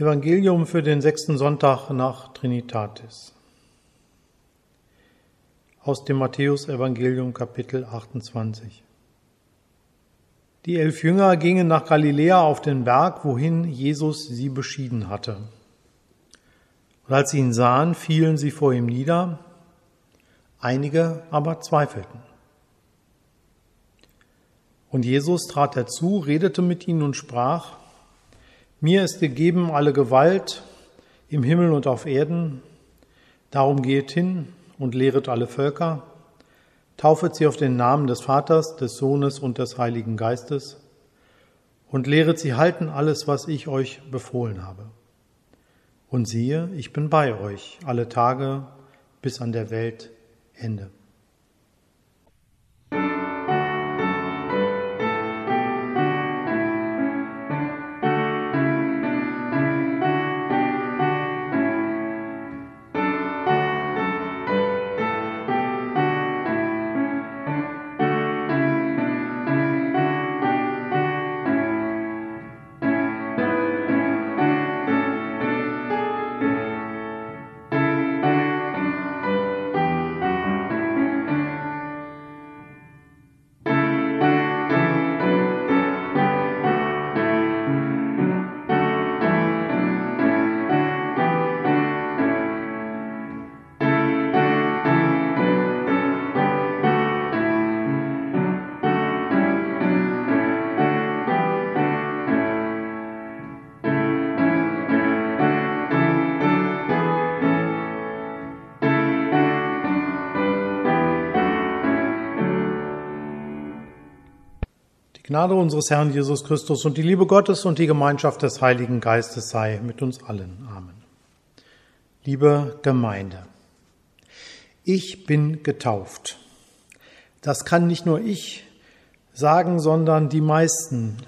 Evangelium für den sechsten Sonntag nach Trinitatis. Aus dem Matthäus-Evangelium Kapitel 28. Die elf Jünger gingen nach Galiläa auf den Berg, wohin Jesus sie beschieden hatte. Und als sie ihn sahen, fielen sie vor ihm nieder, einige aber zweifelten. Und Jesus trat herzu, redete mit ihnen und sprach, mir ist gegeben alle Gewalt im Himmel und auf Erden. Darum geht hin und lehret alle Völker, taufet sie auf den Namen des Vaters, des Sohnes und des Heiligen Geistes und lehret sie halten alles, was ich euch befohlen habe. Und siehe, ich bin bei euch alle Tage bis an der Welt Ende. Gnade unseres Herrn Jesus Christus und die Liebe Gottes und die Gemeinschaft des Heiligen Geistes sei mit uns allen. Amen. Liebe Gemeinde, ich bin getauft. Das kann nicht nur ich sagen, sondern die meisten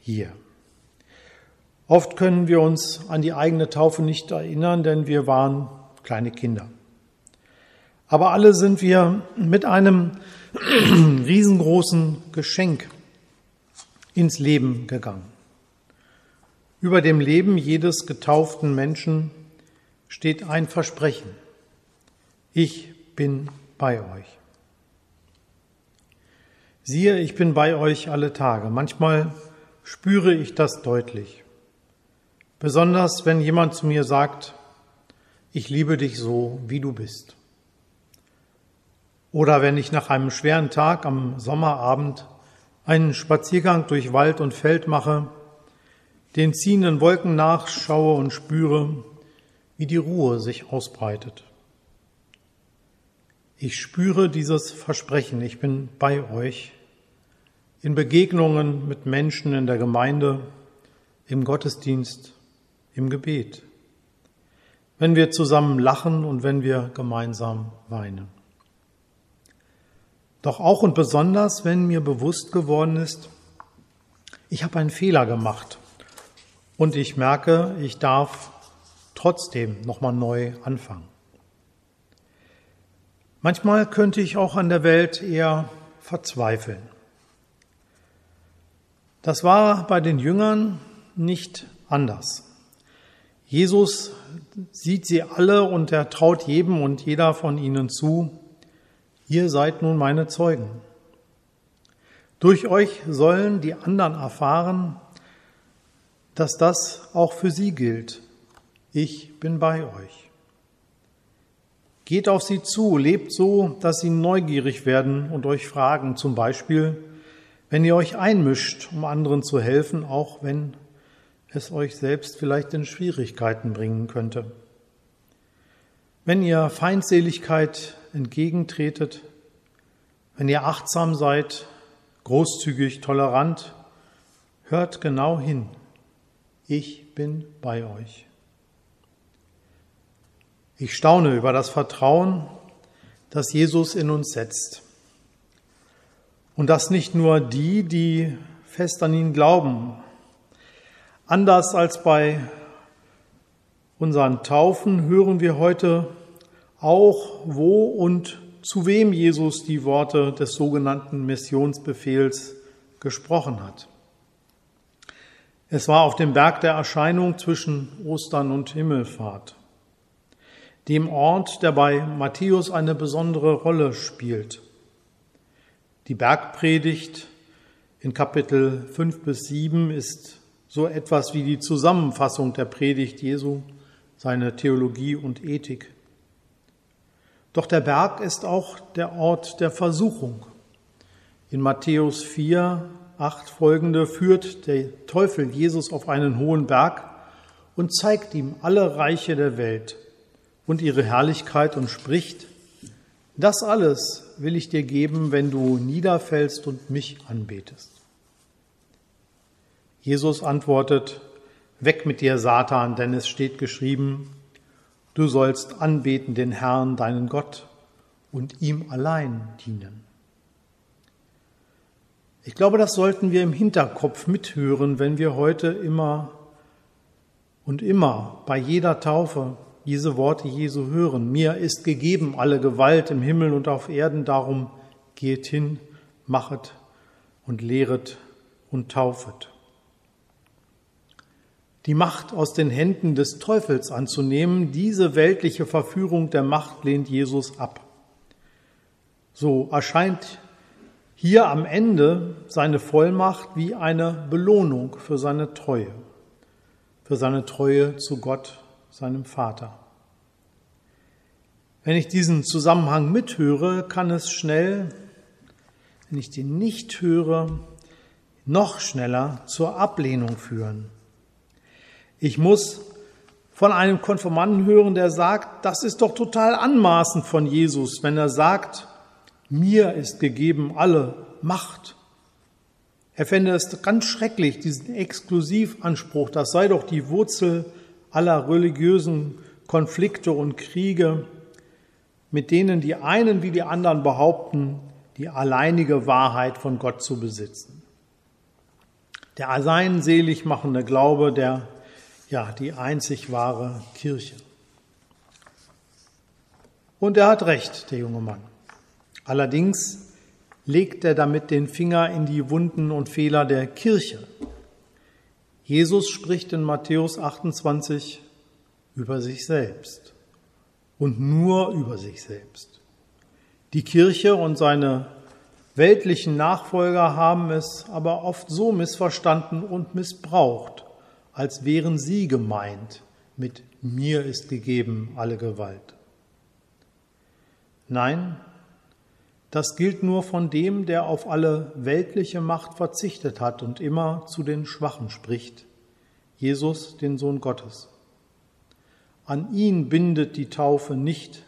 hier. Oft können wir uns an die eigene Taufe nicht erinnern, denn wir waren kleine Kinder. Aber alle sind wir mit einem riesengroßen Geschenk ins Leben gegangen. Über dem Leben jedes getauften Menschen steht ein Versprechen. Ich bin bei euch. Siehe, ich bin bei euch alle Tage. Manchmal spüre ich das deutlich. Besonders wenn jemand zu mir sagt, ich liebe dich so, wie du bist. Oder wenn ich nach einem schweren Tag am Sommerabend einen Spaziergang durch Wald und Feld mache, den ziehenden Wolken nachschaue und spüre, wie die Ruhe sich ausbreitet. Ich spüre dieses Versprechen, ich bin bei euch in Begegnungen mit Menschen in der Gemeinde, im Gottesdienst, im Gebet, wenn wir zusammen lachen und wenn wir gemeinsam weinen. Doch auch und besonders, wenn mir bewusst geworden ist, ich habe einen Fehler gemacht und ich merke, ich darf trotzdem nochmal neu anfangen. Manchmal könnte ich auch an der Welt eher verzweifeln. Das war bei den Jüngern nicht anders. Jesus sieht sie alle und er traut jedem und jeder von ihnen zu, Ihr seid nun meine Zeugen. Durch euch sollen die anderen erfahren, dass das auch für sie gilt. Ich bin bei euch. Geht auf sie zu, lebt so, dass sie neugierig werden und euch fragen, zum Beispiel, wenn ihr euch einmischt, um anderen zu helfen, auch wenn es euch selbst vielleicht in Schwierigkeiten bringen könnte. Wenn ihr Feindseligkeit entgegentretet, wenn ihr achtsam seid, großzügig, tolerant, hört genau hin. Ich bin bei euch. Ich staune über das Vertrauen, das Jesus in uns setzt. Und das nicht nur die, die fest an ihn glauben. Anders als bei unseren Taufen hören wir heute auch, wo und zu wem Jesus die Worte des sogenannten Missionsbefehls gesprochen hat. Es war auf dem Berg der Erscheinung zwischen Ostern und Himmelfahrt, dem Ort, der bei Matthäus eine besondere Rolle spielt. Die Bergpredigt in Kapitel 5 bis 7 ist so etwas wie die Zusammenfassung der Predigt Jesu, seine Theologie und Ethik. Doch der Berg ist auch der Ort der Versuchung. In Matthäus 4 8 folgende führt der Teufel Jesus auf einen hohen Berg und zeigt ihm alle Reiche der Welt und ihre Herrlichkeit und spricht, das alles will ich dir geben, wenn du niederfällst und mich anbetest. Jesus antwortet, Weg mit dir, Satan, denn es steht geschrieben, du sollst anbeten den Herrn, deinen Gott, und ihm allein dienen. Ich glaube, das sollten wir im Hinterkopf mithören, wenn wir heute immer und immer bei jeder Taufe diese Worte Jesu hören. Mir ist gegeben alle Gewalt im Himmel und auf Erden, darum geht hin, machet und lehret und taufet. Die Macht aus den Händen des Teufels anzunehmen, diese weltliche Verführung der Macht lehnt Jesus ab. So erscheint hier am Ende seine Vollmacht wie eine Belohnung für seine Treue, für seine Treue zu Gott, seinem Vater. Wenn ich diesen Zusammenhang mithöre, kann es schnell, wenn ich den nicht höre, noch schneller zur Ablehnung führen. Ich muss von einem Konformanten hören, der sagt, das ist doch total anmaßend von Jesus, wenn er sagt, mir ist gegeben alle Macht. Er fände es ganz schrecklich, diesen Exklusivanspruch, das sei doch die Wurzel aller religiösen Konflikte und Kriege, mit denen die einen wie die anderen behaupten, die alleinige Wahrheit von Gott zu besitzen. Der allein selig machende Glaube, der, ja, die einzig wahre Kirche. Und er hat recht, der junge Mann. Allerdings legt er damit den Finger in die Wunden und Fehler der Kirche. Jesus spricht in Matthäus 28 über sich selbst und nur über sich selbst. Die Kirche und seine weltlichen Nachfolger haben es aber oft so missverstanden und missbraucht, als wären sie gemeint mit mir ist gegeben alle Gewalt. Nein, das gilt nur von dem, der auf alle weltliche Macht verzichtet hat und immer zu den Schwachen spricht, Jesus, den Sohn Gottes. An ihn bindet die Taufe nicht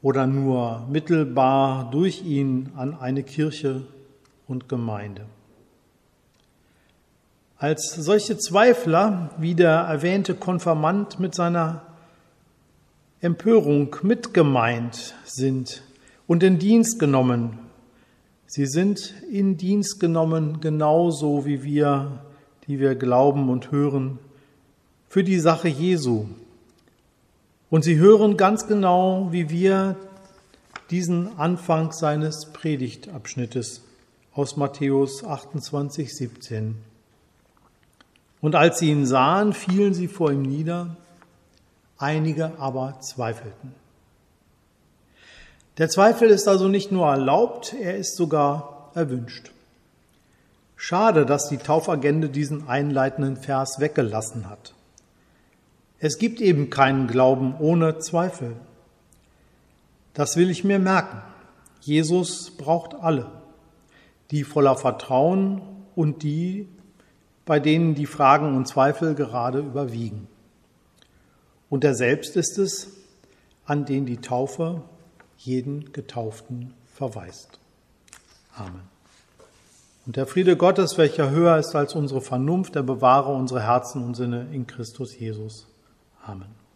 oder nur mittelbar durch ihn an eine Kirche und Gemeinde. Als solche Zweifler, wie der erwähnte Konfirmand mit seiner Empörung mitgemeint sind, und in Dienst genommen. Sie sind in Dienst genommen, genauso wie wir, die wir glauben und hören, für die Sache Jesu. Und sie hören ganz genau, wie wir diesen Anfang seines Predigtabschnittes aus Matthäus 28, 17. Und als sie ihn sahen, fielen sie vor ihm nieder, einige aber zweifelten. Der Zweifel ist also nicht nur erlaubt, er ist sogar erwünscht. Schade, dass die Taufagende diesen einleitenden Vers weggelassen hat. Es gibt eben keinen Glauben ohne Zweifel. Das will ich mir merken. Jesus braucht alle, die voller Vertrauen und die, bei denen die Fragen und Zweifel gerade überwiegen. Und er selbst ist es, an den die Taufe jeden Getauften verweist. Amen. Und der Friede Gottes, welcher höher ist als unsere Vernunft, der bewahre unsere Herzen und Sinne in Christus Jesus. Amen.